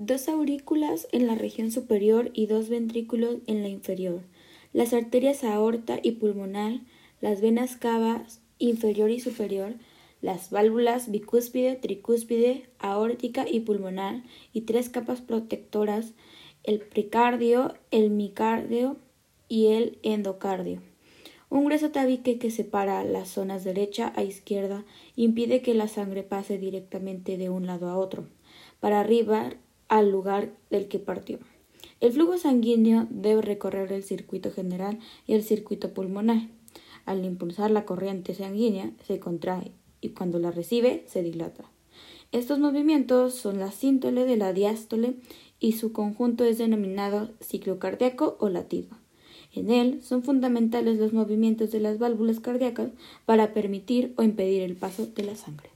dos aurículas en la región superior y dos ventrículos en la inferior, las arterias aorta y pulmonar, las venas cavas inferior y superior, las válvulas bicúspide, tricúspide, aórtica y pulmonar, y tres capas protectoras, el precardio, el micardio y el endocardio. Un grueso tabique que separa las zonas derecha a izquierda impide que la sangre pase directamente de un lado a otro, para arribar al lugar del que partió. El flujo sanguíneo debe recorrer el circuito general y el circuito pulmonar. Al impulsar la corriente sanguínea se contrae y cuando la recibe se dilata. Estos movimientos son la síntole de la diástole y su conjunto es denominado ciclo cardíaco o latido. En él son fundamentales los movimientos de las válvulas cardíacas para permitir o impedir el paso de la sangre.